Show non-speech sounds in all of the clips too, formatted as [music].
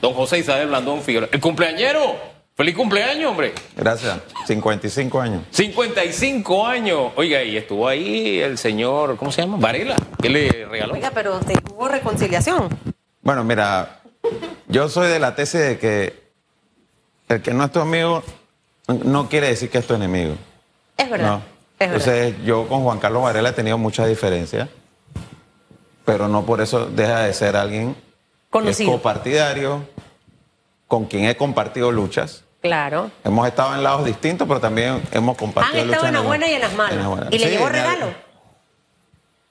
don José Isabel Blandón Figueroa. El cumpleañero. Feliz cumpleaños, hombre. Gracias. 55 años. 55 años. Oiga, y estuvo ahí el señor, ¿cómo se llama? Varela. ¿Qué le regaló? Oiga, pero hubo reconciliación. Bueno, mira, yo soy de la tesis de que el que no es tu amigo no quiere decir que es tu enemigo. Es verdad. Entonces, yo con Juan Carlos Varela he tenido muchas diferencias, pero no por eso deja de ser alguien Conocido. es copartidario, con quien he compartido luchas Claro. Hemos estado en lados distintos, pero también hemos compartido. Han estado en las buenas y en las malas. ¿Y le llevó regalo?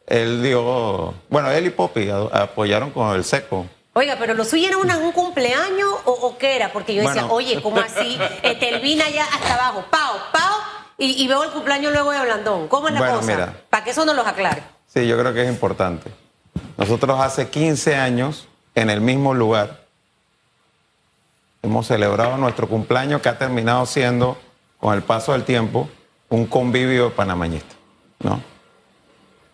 Él dio. Bueno, él y Poppy apoyaron con el seco. Oiga, pero lo suyo era un cumpleaños o, qué era? Porque yo decía, oye, ¿cómo así? Este, vino ya hasta abajo, pao, pao, y, veo el cumpleaños luego de Blandón. ¿Cómo es la cosa? Para que eso nos los aclare. Sí, yo creo que es importante. Nosotros hace 15 años, en el mismo lugar, hemos celebrado nuestro cumpleaños que ha terminado siendo, con el paso del tiempo, un convivio panameñista. ¿no?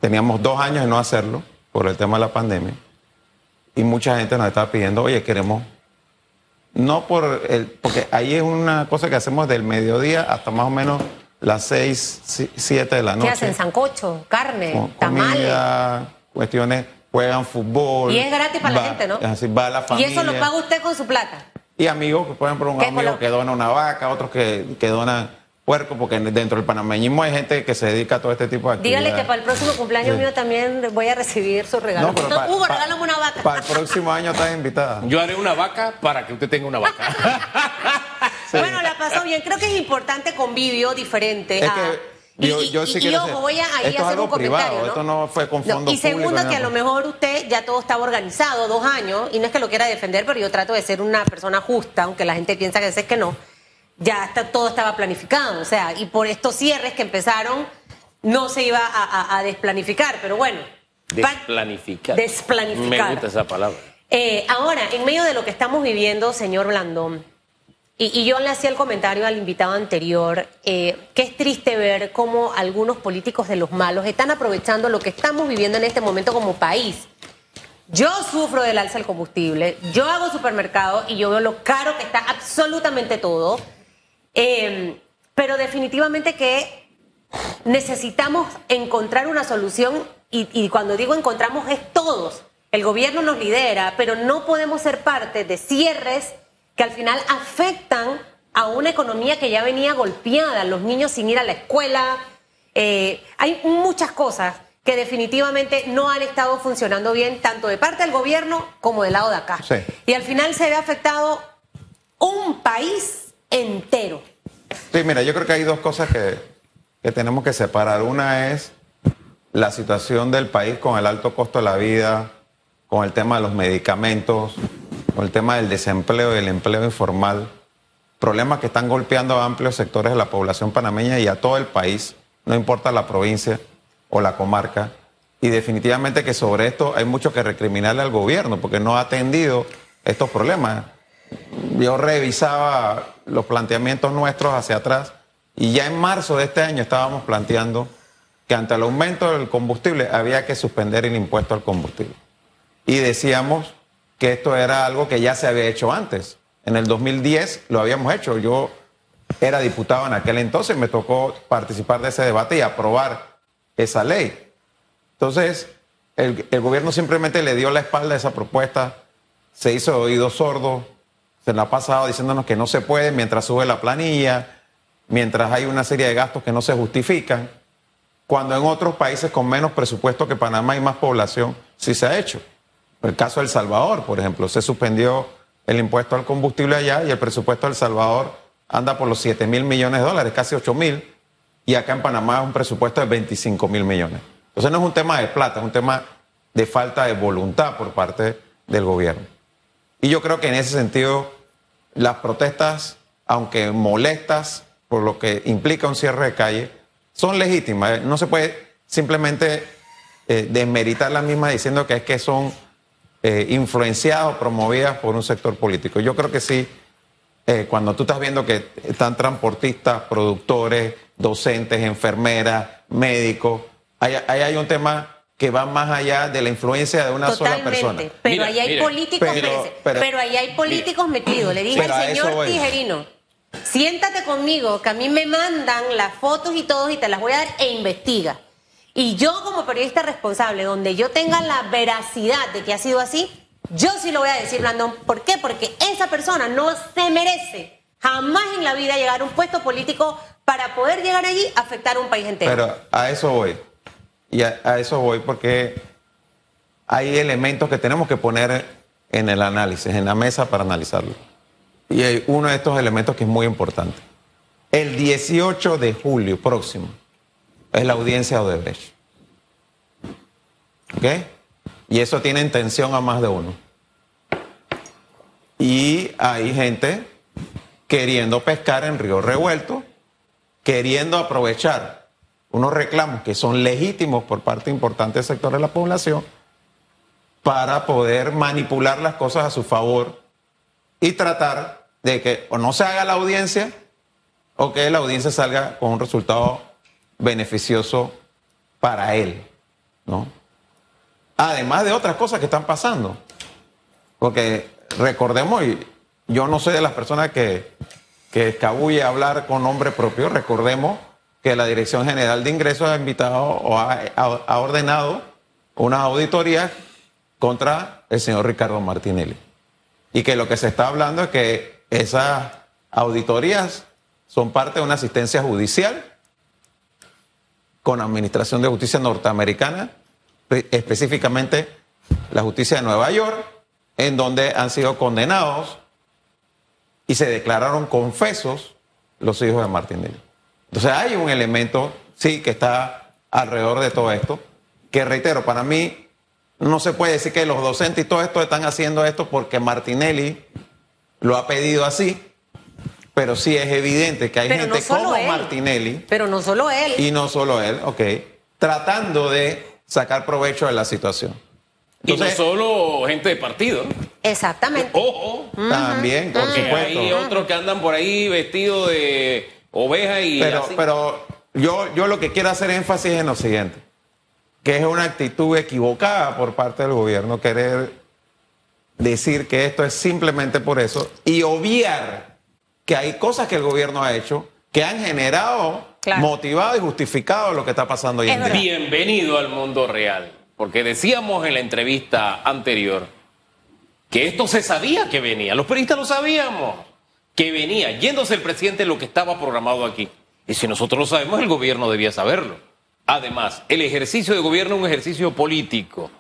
Teníamos dos años de no hacerlo por el tema de la pandemia y mucha gente nos estaba pidiendo, oye, queremos, no por el, porque ahí es una cosa que hacemos del mediodía hasta más o menos las seis, siete de la noche. ¿Qué hacen? ¿Sancocho? ¿Carne? ¿Tamales? cuestiones, juegan fútbol. Y es gratis para la gente, ¿no? Así va la familia. ¿Y eso lo paga usted con su plata? Y amigos, por ejemplo, un amigo que dona una vaca, otros que, que donan puerco, porque dentro del panameñismo hay gente que se dedica a todo este tipo de actividades. Dígale que para el próximo cumpleaños mío también voy a recibir su regalo. No, para, Hugo, regálame una vaca. Para el próximo año estás invitada. Yo haré una vaca para que usted tenga una vaca. [laughs] Bueno, la pasó bien. Creo que es importante convivio diferente. Es que yo, y, yo sí y, ojo, voy a ahí hacer un comentario. ¿no? Esto no fue con fondos Y segundo, que a lo mejor usted ya todo estaba organizado, dos años, y no es que lo quiera defender, pero yo trato de ser una persona justa, aunque la gente piensa que a veces que no. Ya está, todo estaba planificado, o sea, y por estos cierres que empezaron, no se iba a, desplanificar, pero bueno. Desplanificar. Desplanificar. Me gusta esa palabra. Eh, ahora, en medio de lo que estamos viviendo, señor Blandón, y, yo le hacía el comentario al invitado anterior, eh, que es triste ver cómo algunos políticos de los malos están aprovechando lo que estamos viviendo en este momento como país. Yo sufro del alza del combustible, yo hago supermercado y yo veo lo caro que está absolutamente todo, em, pero definitivamente que necesitamos encontrar una solución y, y cuando digo encontramos es todos. El gobierno nos lidera, pero no podemos ser parte de cierres que al final afectan a una economía que ya venía golpeada, los niños sin ir a la escuela. Eh, hay muchas cosas que definitivamente no han estado funcionando bien, tanto de parte del gobierno como del lado de acá. Y al final se ve afectado un país entero. Sí, mira, yo creo que hay dos cosas que, que tenemos que separar. Una es la situación del país con el alto costo de la vida, con el tema de los medicamentos, con el tema del desempleo y el empleo informal, problemas que están golpeando a amplios sectores de la población panameña y a todo el país, no importa la provincia o la comarca. Y definitivamente que sobre esto hay mucho que recriminarle al gobierno porque no ha atendido estos problemas. Yo revisaba los planteamientos nuestros hacia atrás y ya en marzo de este año estábamos planteando que ante el aumento del combustible había que suspender el impuesto al combustible. Y decíamos que esto era algo que ya se había hecho antes. En el 2010 lo habíamos hecho. Yo era diputado en aquel entonces, me tocó participar de ese debate y aprobar esa ley. Entonces, el, gobierno simplemente le dio la espalda a esa propuesta, se hizo oído sordo, se la ha pasado diciéndonos que no se puede mientras sube la planilla, mientras hay una serie de gastos que no se justifican, cuando en otros países con menos presupuesto que Panamá y más población sí se ha hecho. El caso de El Salvador, por ejemplo, se suspendió el impuesto al combustible allá y el presupuesto de El Salvador anda por los 7 mil millones de dólares, casi 8 mil, y acá en Panamá es un presupuesto de 25 mil millones. Entonces no es un tema de plata, es un tema de falta de voluntad por parte del gobierno. Y yo creo que en ese sentido las protestas, aunque molestas por lo que implica un cierre de calle, son legítimas. No se puede simplemente eh, desmeritar las mismas diciendo que es que son eh, influenciadas o promovidas por un sector político. Yo creo que sí, eh, cuando tú estás viendo que están transportistas, productores, docentes, enfermeras, médicos, ahí hay, un tema que van más allá de la influencia de una sola persona. Pero Mira, ahí hay mira, políticos, pero- pero- pero ahí hay políticos metidos. Le dije al señor. Tijerino, siéntate conmigo, que a mí me mandan las fotos y todo y te las voy a dar e investiga. Y yo como periodista responsable, donde yo tenga la veracidad de que ha sido así, yo sí lo voy a decir, Blandón. ¿Por qué? Porque esa persona no se merece jamás en la vida llegar a un puesto político para poder llegar allí a afectar a un país entero. Pero a eso voy. Y a, a eso voy porque hay elementos que tenemos que poner en el análisis, en la mesa para analizarlo. Y hay uno de estos elementos que es muy importante. El 18 de julio próximo es la audiencia de Odebrecht. ¿Ok? Y eso tiene intención a más de uno. Y hay gente queriendo pescar en río revuelto, queriendo aprovechar unos reclamos que son legítimos por parte importante del sector de la población para poder manipular las cosas a su favor y tratar de que o no se haga la audiencia o que la audiencia salga con un resultado beneficioso para él, ¿no? Además de otras cosas que están pasando. Porque recordemos, y yo no soy de las personas que, que escabulle hablar con nombre propio, recordemos que la Dirección General de Ingresos ha invitado o ha- ha ordenado unas auditorías contra el señor Ricardo Martinelli. Y que lo que se está hablando es que esas auditorías son parte de una asistencia judicial con Administración de Justicia norteamericana, pe- específicamente la justicia de Nueva York, en donde han sido condenados y se declararon confesos los hijos de Martinelli. Entonces hay un elemento, sí, que está alrededor de todo esto, que reitero, para mí no se puede decir que los docentes y todo esto están haciendo esto porque Martinelli lo ha pedido así, pero sí es evidente que hay Pero no gente solo como él. Martinelli Pero no solo él. y no solo él, ok, tratando de sacar provecho de la situación. Y no Entonces, solo gente de partido. Exactamente. Ojo, también, por supuesto. hay otros que andan por ahí vestidos de oveja y Pero, así. pero yo, yo lo que quiero hacer énfasis es en lo siguiente, que es una actitud equivocada por parte del gobierno querer decir que esto es simplemente por eso y obviar que hay cosas que el gobierno ha hecho que han generado, Claro. motivado y justificado lo que está pasando hoy en día. Bienvenido al mundo real. Porque decíamos en la entrevista anterior que esto se sabía que venía. Los periodistas lo sabíamos. Que venía, yéndose el presidente lo que estaba programado aquí. Y si nosotros lo sabemos, el gobierno debía saberlo. Además, el ejercicio de gobierno es un ejercicio político.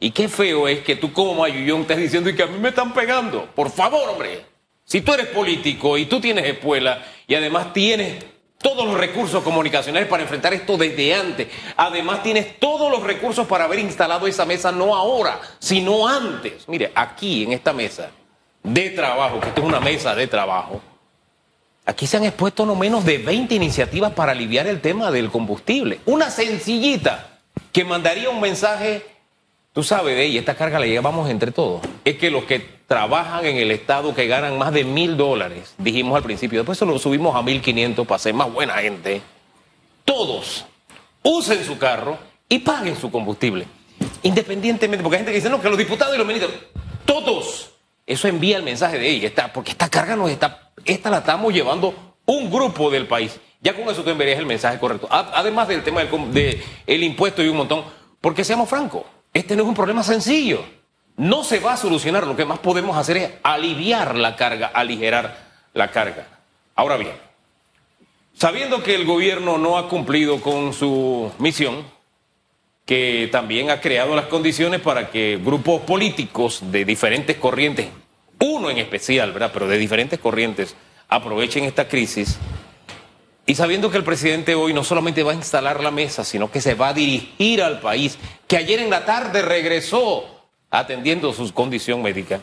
Y qué feo es que tú como Mayullón estás diciendo y que a mí me están pegando. Por favor, hombre. Si tú eres político y tú tienes escuela y además tienes todos los recursos comunicacionales para enfrentar esto desde antes, además tienes todos los recursos para haber instalado esa mesa no ahora, sino antes. Mire, aquí en esta mesa de trabajo, que esto es una mesa de trabajo, Aquí se han expuesto no menos de 20 iniciativas para aliviar el tema del combustible. Una sencillita que mandaría un mensaje, tú sabes, de ella, esta carga la llevamos entre todos. Es que los que trabajan en el Estado que ganan más de mil dólares, dijimos al principio, después se lo subimos a 1.500 para ser más buena gente, todos usen su carro y paguen su combustible. Independientemente, porque hay gente que dice, no, que los diputados y los ministros, todos. Eso envía el mensaje de ella, esta, porque esta carga nos está, esta la estamos llevando un grupo del país. Ya con eso tú enviarías el mensaje correcto. Además del tema del de el impuesto y un montón, porque seamos francos, este no es un problema sencillo. No se va a solucionar, lo que más podemos hacer es aliviar la carga, aligerar la carga. Ahora bien, sabiendo que el gobierno no ha cumplido con su misión, que también ha creado las condiciones para que grupos políticos de diferentes corrientes, uno en especial, ¿verdad? Pero de diferentes corrientes, aprovechen esta crisis. Y sabiendo que el presidente hoy no solamente va a instalar la mesa, sino que se va a dirigir al país, que ayer en la tarde regresó atendiendo su condición médica.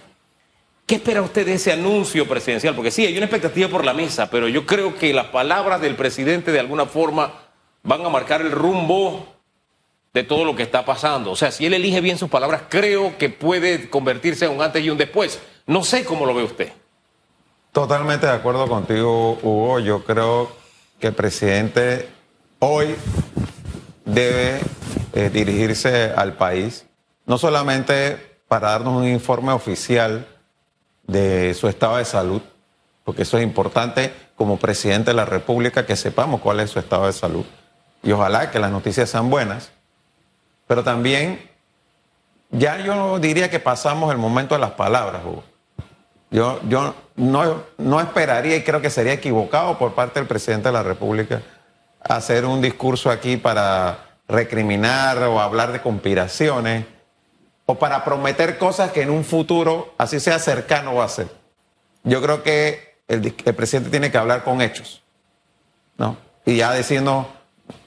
¿Qué espera usted de ese anuncio presidencial? Porque sí, hay una expectativa por la mesa, pero yo creo que las palabras del presidente de alguna forma van a marcar el rumbo de todo lo que está pasando. O sea, si él elige bien sus palabras, creo que puede convertirse en un antes y un después. No sé cómo lo ve usted. Totalmente de acuerdo contigo, Hugo. Yo creo que el presidente hoy debe eh, dirigirse al país, no solamente para darnos un informe oficial de su estado de salud, porque eso es importante como presidente de la República que sepamos cuál es su estado de salud. Y ojalá que las noticias sean buenas, pero también ya yo diría que pasamos el momento de las palabras, Hugo. Yo, yo no, no esperaría y creo que sería equivocado por parte del presidente de la República hacer un discurso aquí para recriminar o hablar de conspiraciones o para prometer cosas que en un futuro, así sea cercano, va a ser. Yo creo que el, presidente tiene que hablar con hechos, ¿no? Y ya diciendo,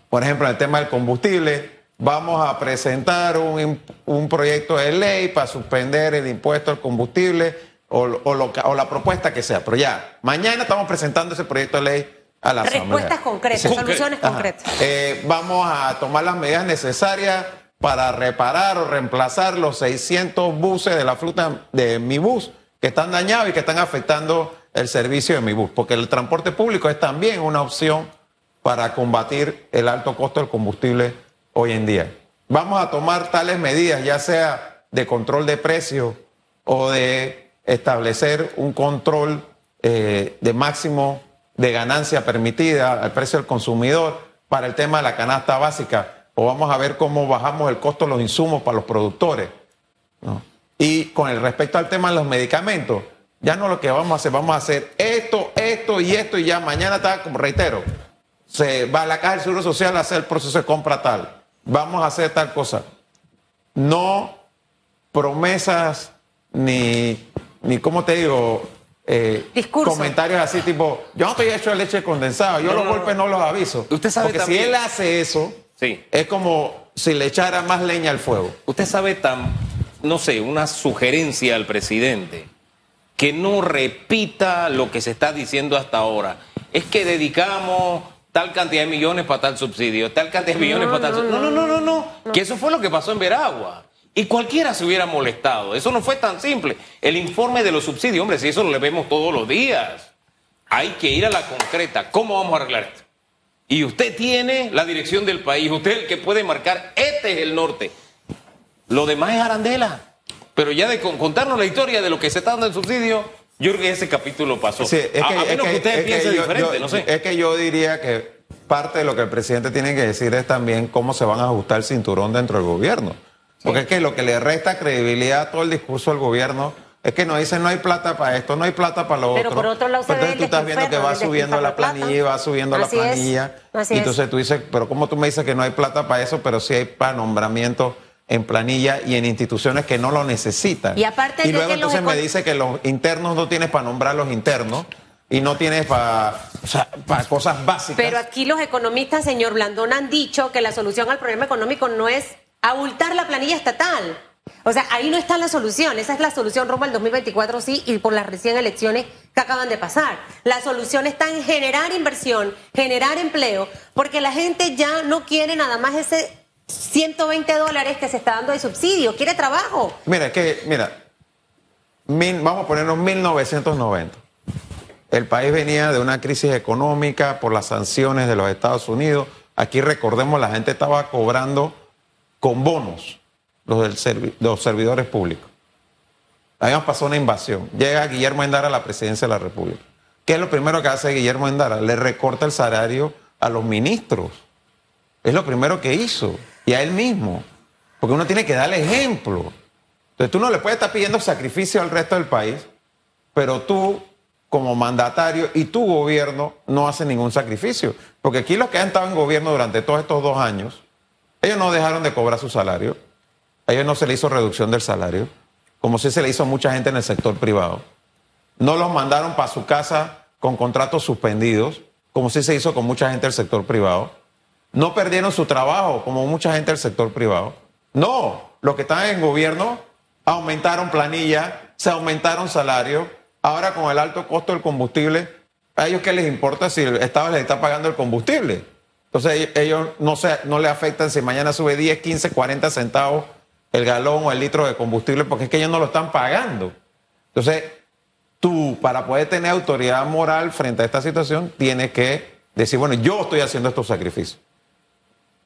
por ejemplo, en el tema del combustible, vamos a presentar un, un proyecto de ley para suspender el impuesto al combustible o, o, o la propuesta que sea. Pero ya, mañana estamos presentando ese proyecto de ley a la Respuestas concretas, soluciones concretas. Eh, vamos a tomar las medidas necesarias para reparar o reemplazar los 600 buses de la fruta de mi bus que están dañados y que están afectando el servicio de mi bus, porque el transporte público es también una opción para combatir el alto costo del combustible hoy en día. Vamos a tomar tales medidas, ya sea de control de precios o de establecer un control eh, de máximo de ganancia permitida al precio del consumidor para el tema de la canasta básica, o vamos a ver cómo bajamos el costo de los insumos para los productores. Y con el respecto al tema de los medicamentos, ya no lo que vamos a hacer, vamos a hacer esto, esto y esto, y ya mañana está, como reitero, se va a la caja del Seguro Social a hacer el proceso de compra tal, vamos a hacer tal cosa. No promesas ni, ni ¿cómo te digo? eh, comentarios así tipo, yo no estoy hecho de leche condensada, yo los golpes no. los aviso. Usted sabe Porque si él hace eso, sí. es como si le echara más leña al fuego. Usted sabe tan, no sé, una sugerencia al presidente que no repita lo que se está diciendo hasta ahora. Es que dedicamos tal cantidad de millones para tal subsidio, tal cantidad de millones para tal subsidio. No, no, no, no, no. Que eso fue lo que pasó en Veragua. Y cualquiera se hubiera molestado. Eso no fue tan simple. El informe de los subsidios, hombre, si eso lo vemos todos los días. Hay que ir a la concreta. ¿Cómo vamos a arreglar esto? Y usted tiene la dirección del país. Usted es el que puede marcar, este es el norte. Lo demás es arandela. Pero ya de contarnos la historia de lo que se está dando en subsidio, yo creo que ese capítulo pasó. Sí, es que, a, menos que, usted piense diferente, no sé. Es que yo diría que parte de lo que el presidente tiene que decir es también cómo se van a ajustar el cinturón dentro del gobierno. Porque es que lo que le resta credibilidad a todo el discurso del gobierno es que nos dicen no hay plata para esto, no hay plata para lo Pero otro. por otro lado, se entonces tú estás viendo que va subiendo la planilla y va subiendo la planilla. y entonces tú dices, pero ¿cómo tú me dices que no hay plata para eso, pero sí hay para nombramiento en planilla y en instituciones que no lo necesitan? Y aparte y luego entonces me dice que los internos no tienes para nombrar los internos y no tienes para para cosas básicas. Pero aquí los economistas, señor Blandón, han dicho que la solución al problema económico no es abultar la planilla estatal. O sea, ahí no está la solución. Esa es la solución rumbo al 2024, sí, y por las recién elecciones que acaban de pasar. La solución está en generar inversión, generar empleo, porque la gente ya no quiere nada más ese 120 dólares que se está dando de subsidio, quiere trabajo. Mira, que, mira, vamos a ponernos 1990. El país venía de una crisis económica por las sanciones de los Estados Unidos. Aquí recordemos, la gente estaba cobrando con bonos los, del los servidores públicos. Habíamos pasado una invasión. Llega Guillermo Endara a la presidencia de la República. ¿Qué es lo primero que hace Guillermo Endara? Le recorta el salario a los ministros. Es lo primero que hizo. Y a él mismo. Porque uno tiene que darle ejemplo. Entonces tú no le puedes estar pidiendo sacrificio al resto del país, pero tú, como mandatario y tu gobierno, no hacen ningún sacrificio. Porque aquí los que han estado en gobierno durante todos estos dos años ellos no dejaron de cobrar su salario. A ellos no se le hizo reducción del salario, como sí se le hizo a mucha gente en el sector privado. No los mandaron para su casa con contratos suspendidos, como sí se hizo con mucha gente del sector privado. No perdieron su trabajo, como mucha gente del sector privado. No, los que están en gobierno aumentaron planilla, se aumentaron salarios. Ahora con el alto costo del combustible, ¿a ellos qué les importa si el Estado les está pagando el combustible? Entonces ellos no, se, no le afectan si mañana sube 10, 15, 40 centavos el galón o el litro de combustible porque es que ellos no lo están pagando. Entonces tú para poder tener autoridad moral frente a esta situación tienes que decir, bueno, yo estoy haciendo estos sacrificios.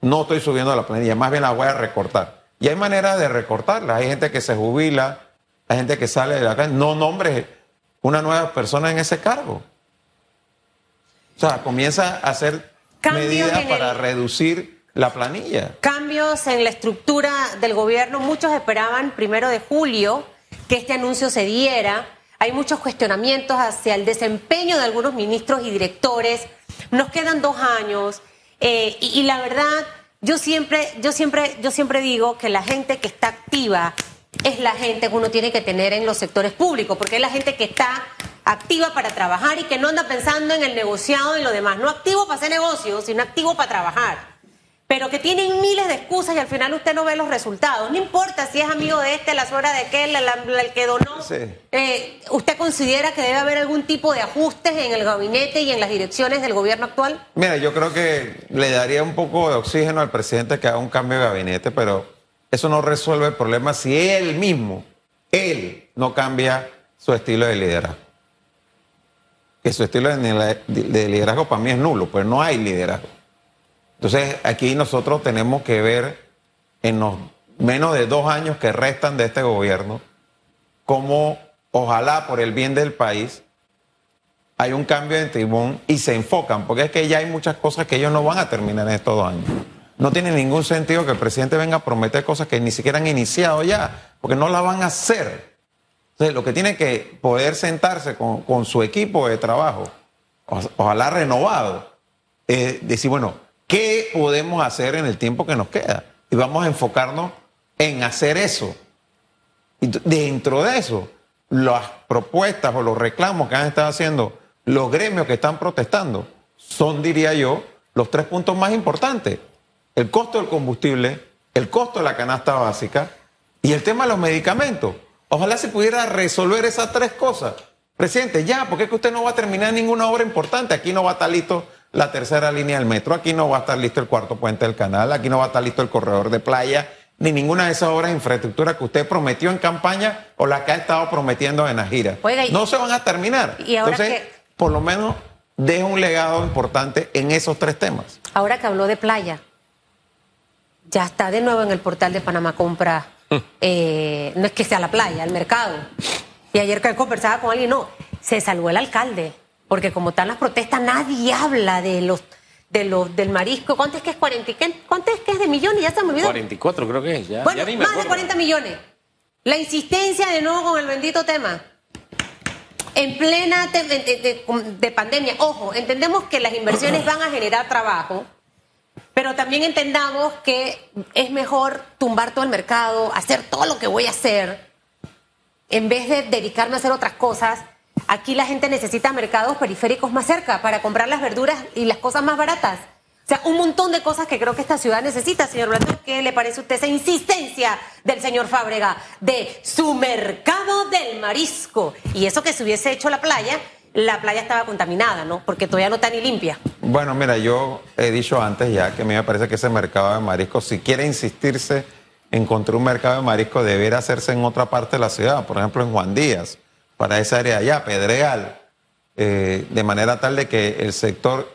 no estoy subiendo la planilla, más bien la voy a recortar. Y hay maneras de recortarla. Hay gente que se jubila, hay gente que sale de la calle. No nombre una nueva persona en ese cargo. O sea, comienza a hacer Cambios medidas para el- reducir la planilla. Cambios en la estructura del gobierno. Muchos esperaban primero de julio que este anuncio se diera. Hay muchos cuestionamientos hacia el desempeño de algunos ministros y directores. Nos quedan dos años. eh, y, y la verdad, yo siempre, yo siempre, yo siempre digo que la gente que está activa es la gente que uno tiene que tener en los sectores públicos, porque es la gente que está activa para trabajar y que no anda pensando en el negociado y lo demás. No activo para hacer negocios, sino activo para trabajar pero que tienen miles de excusas y al final usted no ve los resultados. No importa si es amigo de este, la suegra de aquel, el, el que donó. Sí. Eh, ¿Usted considera que debe haber algún tipo de ajustes en el gabinete y en las direcciones del gobierno actual? Mira, yo creo que le daría un poco de oxígeno al presidente que haga un cambio de gabinete, pero eso no resuelve el problema si él mismo, él, no cambia su estilo de liderazgo. Que su estilo de de liderazgo para mí es nulo, pues no hay liderazgo. Entonces, aquí nosotros tenemos que ver en los menos de dos años que restan de este gobierno, cómo, ojalá por el bien del país, hay un cambio de timón y se enfocan, porque es que ya hay muchas cosas que ellos no van a terminar en estos dos años. No tiene ningún sentido que el presidente venga a prometer cosas que ni siquiera han iniciado ya, porque no las van a hacer. Entonces, lo que tiene que poder sentarse con, con su equipo de trabajo, ojalá renovado, eh, decir, bueno, ¿qué podemos hacer en el tiempo que nos queda? Y vamos a enfocarnos en hacer eso. Y dentro de eso, las propuestas o los reclamos que han estado haciendo los gremios que están protestando son, diría yo, los tres puntos más importantes. El costo del combustible, el costo de la canasta básica y el tema de los medicamentos. Ojalá se pudiera resolver esas tres cosas. Presidente, ya, porque es que usted no va a terminar ninguna obra importante. Aquí no va a estar listo la tercera línea del metro, aquí no va a estar listo el cuarto puente del canal, aquí no va a estar listo el corredor de playa, ni ninguna de esas obras de infraestructura que usted prometió en campaña o las que ha estado prometiendo en la gira. Oiga, y- no se van a terminar. y ahora Entonces, que- por lo menos deja un legado importante en esos tres temas. Ahora que habló de playa, ya está de nuevo en el portal de Panamá Compra. eh, no es que sea la playa, el mercado. Y ayer que conversaba con alguien, no, se salvó el alcalde, porque como están las protestas, nadie habla de los, de los del marisco. ¿Cuánto es que es 40? y qué? ¿Cuánto es que es de millones? Ya se me olvidó. 44 creo que es, ya, Bueno, ya ni me más de acuerdo. 40 millones. La insistencia de nuevo con el bendito tema. En plena te- de, de- de pandemia, ojo, entendemos que las inversiones [clears throat] van a generar trabajo, pero también entendamos que es mejor tumbar todo el mercado, hacer todo lo que voy a hacer, en vez de dedicarme a hacer otras cosas. Aquí la gente necesita mercados periféricos más cerca para comprar las verduras y las cosas más baratas. O sea, un montón de cosas que creo que esta ciudad necesita, señor Blanco. ¿Qué le parece a usted esa insistencia del señor Fábrega de su mercado del marisco? Y eso que se hubiese hecho la playa, la playa estaba contaminada, ¿no? Porque todavía no está ni limpia. Bueno, mira, yo he dicho antes ya que a mí me parece que ese mercado de marisco, si quiere insistirse en construir un mercado de marisco, debería hacerse en otra parte de la ciudad, por ejemplo en Juan Díaz, para esa área allá, Pedregal, eh, de manera tal de que el sector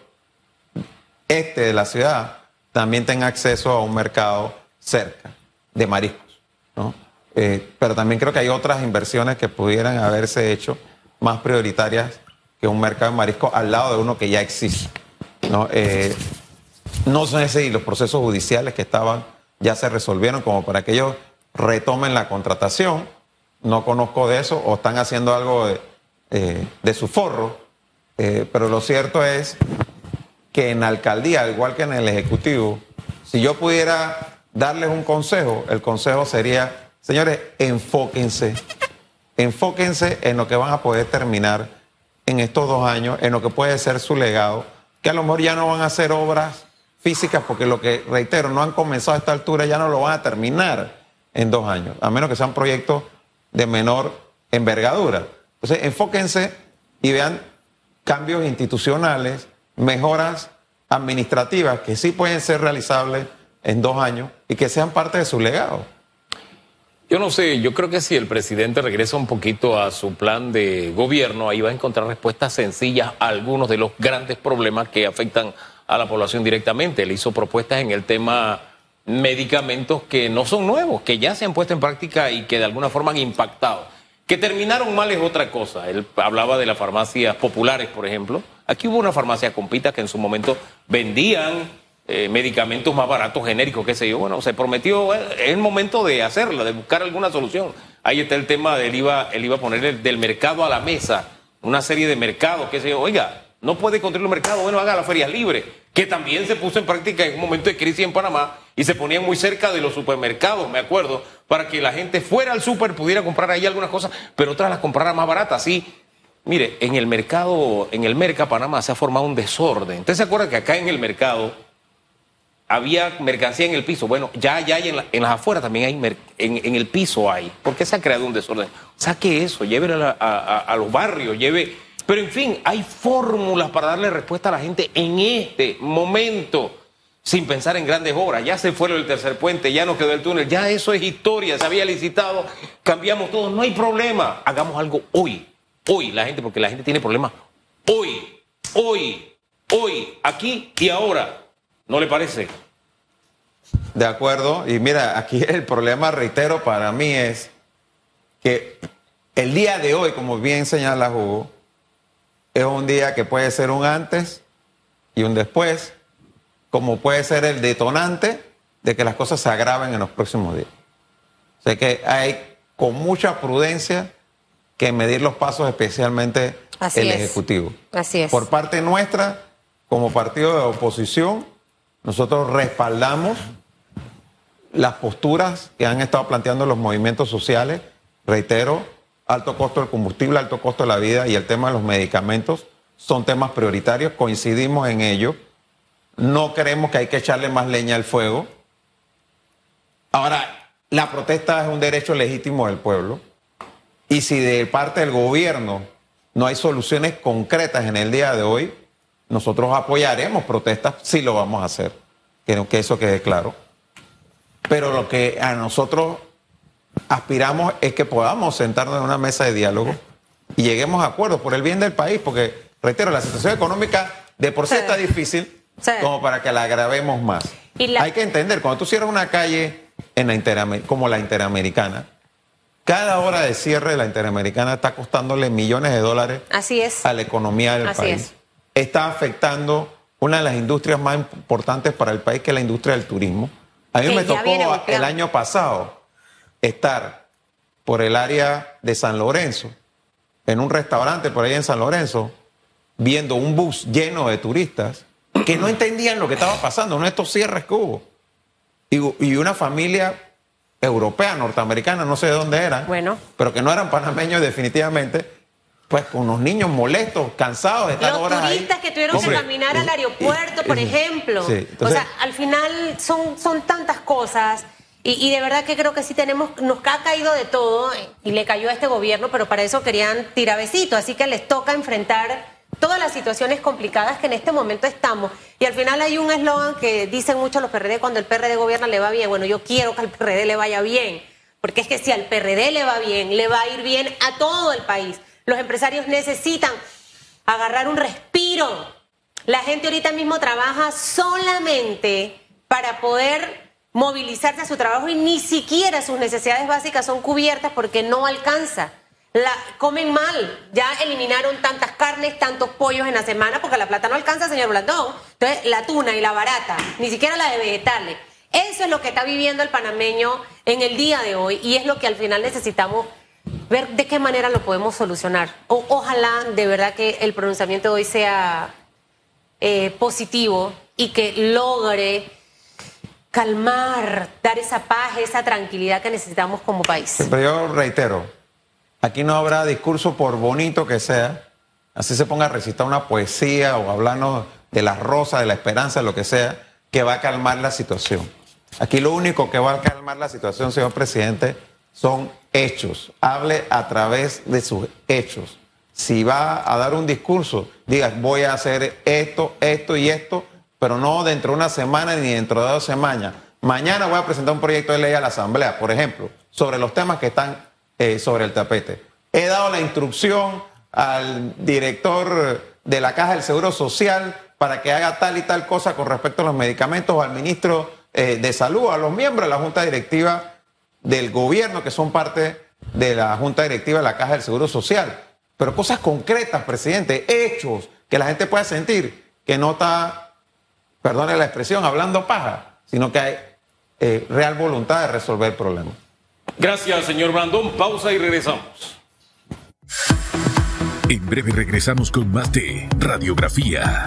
este de la ciudad también tenga acceso a un mercado cerca de mariscos. ¿no? Eh, pero también creo que hay otras inversiones que pudieran haberse hecho más prioritarias que un mercado de mariscos al lado de uno que ya existe. ¿no? Eh, no sé si los procesos judiciales que estaban ya se resolvieron como para que ellos retomen la contratación. No conozco de eso o están haciendo algo de, eh, de su forro. Eh, pero lo cierto es que en la alcaldía, al igual que en el Ejecutivo, si yo pudiera darles un consejo, el consejo sería, señores, enfóquense, enfóquense en lo que van a poder terminar en estos dos años, en lo que puede ser su legado, que a lo mejor ya no van a hacer obras físicas, porque lo que, reitero, no han comenzado a esta altura, ya no lo van a terminar en dos años, a menos que sean proyectos de menor envergadura. Entonces, enfóquense y vean cambios institucionales, mejoras administrativas que sí pueden ser realizables en dos años y que sean parte de su legado. Yo no sé, yo creo que si el presidente regresa un poquito a su plan de gobierno, ahí va a encontrar respuestas sencillas a algunos de los grandes problemas que afectan a la población directamente. Él hizo propuestas en el tema medicamentos que no son nuevos, que ya se han puesto en práctica y que de alguna forma han impactado. Que terminaron mal es otra cosa. Él hablaba de las farmacias populares, por ejemplo. Aquí hubo una farmacia compita que en su momento vendían eh, medicamentos más baratos, genéricos, qué sé yo. Bueno, se prometió, eh, es el momento de hacerlo, de buscar alguna solución. Ahí está el tema del IVA, él iba a poner del mercado a la mesa, una serie de mercados, qué sé yo. Oiga, no puede construir un mercado, bueno, haga las ferias libres, que también se puso en práctica en un momento de crisis en Panamá y se ponían muy cerca de los supermercados, me acuerdo, para que la gente fuera al super, pudiera comprar ahí algunas cosas, pero otras las comprara más baratas. Así, mire, en el mercado, en el Merca Panamá se ha formado un desorden. ¿Usted se acuerda que acá en el mercado había mercancía en el piso? Bueno, ya, ya hay en, las afueras también hay, en, el piso hay. ¿Por qué se ha creado un desorden? Saque eso, llévelo a los barrios, lleve pero en fin, hay fórmulas para darle respuesta a la gente en este momento, sin pensar en grandes obras. Ya se fue el tercer puente, ya no quedó el túnel, ya eso es historia, se había licitado, cambiamos todo, no hay problema. Hagamos algo hoy, hoy, la gente, porque la gente tiene problemas hoy, hoy, hoy, aquí y ahora. ¿No le parece? De acuerdo, y mira, aquí [laughs] el problema, reitero, para mí es que el día de hoy, como bien señala Hugo, es un día que puede ser un antes y un después, como puede ser el detonante de que las cosas se agraven en los próximos días. O sea que hay con mucha prudencia que medir los pasos, especialmente el Ejecutivo. Así es. Por parte nuestra, como partido de oposición, nosotros respaldamos las posturas que han estado planteando los movimientos sociales. Reitero, alto costo del combustible, alto costo de la vida y el tema de los medicamentos son temas prioritarios, coincidimos en ello. No creemos que hay que echarle más leña al fuego. Ahora, la protesta es un derecho legítimo del pueblo y si de parte del gobierno no hay soluciones concretas en el día de hoy, nosotros apoyaremos protestas si lo vamos a hacer. Quiero que eso quede claro. Pero lo que a nosotros aspiramos es que podamos sentarnos en una mesa de diálogo y lleguemos a acuerdos por el bien del país, porque, reitero, la situación económica de por sí, está difícil como para que la agravemos más. Hay que entender, cuando tú cierras una calle en la como la Interamericana, cada hora de cierre de la Interamericana está costándole millones de dólares Así es. a la economía del país. Está afectando una de las industrias más importantes para el país, que es la industria del turismo. A mí me tocó el año pasado estar por el área de San Lorenzo, en un restaurante por ahí en San Lorenzo, viendo un bus lleno de turistas que no entendían lo que estaba pasando, no estos cierres que hubo. Y, una familia europea, norteamericana, no sé de dónde eran, bueno. pero que no eran panameños definitivamente, pues con unos niños molestos, cansados de estar Los turistas que tuvieron que caminar al aeropuerto, por ejemplo. o sea, al final son, son tantas cosas. Y, de verdad que creo que sí tenemos, nos ha caído de todo y le cayó a este gobierno, pero para eso querían tirabecito, así que les toca enfrentar todas las situaciones complicadas que en este momento estamos. Y al final hay un eslogan que dicen mucho los PRD, cuando el PRD gobierna le va bien, bueno, yo quiero que al PRD le vaya bien, porque es que si al PRD le va bien, le va a ir bien a todo el país. Los empresarios necesitan agarrar un respiro. La gente ahorita mismo trabaja solamente para poder movilizarse a su trabajo y ni siquiera sus necesidades básicas son cubiertas porque no alcanza. La, comen mal, ya eliminaron tantas carnes, tantos pollos en la semana porque la plata no alcanza, señor Blandón. Entonces, la tuna y la barata, ni siquiera la de vegetales. Eso es lo que está viviendo el panameño en el día de hoy y es lo que al final necesitamos ver de qué manera lo podemos solucionar. O, ojalá de verdad que el pronunciamiento de hoy sea eh, positivo y que logre calmar, dar esa paz, esa tranquilidad que necesitamos como país. Pero yo reitero, aquí no habrá discurso por bonito que sea, así se ponga a recitar una poesía o hablarnos de la rosa, de la esperanza, lo que sea, que va a calmar la situación. Aquí lo único que va a calmar la situación, señor presidente, son hechos. Hable a través de sus hechos. Si va a dar un discurso, diga, voy a hacer esto, esto y esto, pero no dentro de una semana ni dentro de dos semanas. Mañana voy a presentar un proyecto de ley a la Asamblea, por ejemplo, sobre los temas que están eh, sobre el tapete. He dado la instrucción al director de la Caja del Seguro Social para que haga tal y tal cosa con respecto a los medicamentos al ministro eh, de Salud, a los miembros de la Junta Directiva del gobierno que son parte de la Junta Directiva de la Caja del Seguro Social. Pero cosas concretas, presidente, hechos, que la gente pueda sentir que no está, perdone la expresión, hablando paja, sino que hay eh, real voluntad de resolver el problema. Gracias, señor Brandón. Pausa y regresamos. En breve regresamos con más de Radiografía.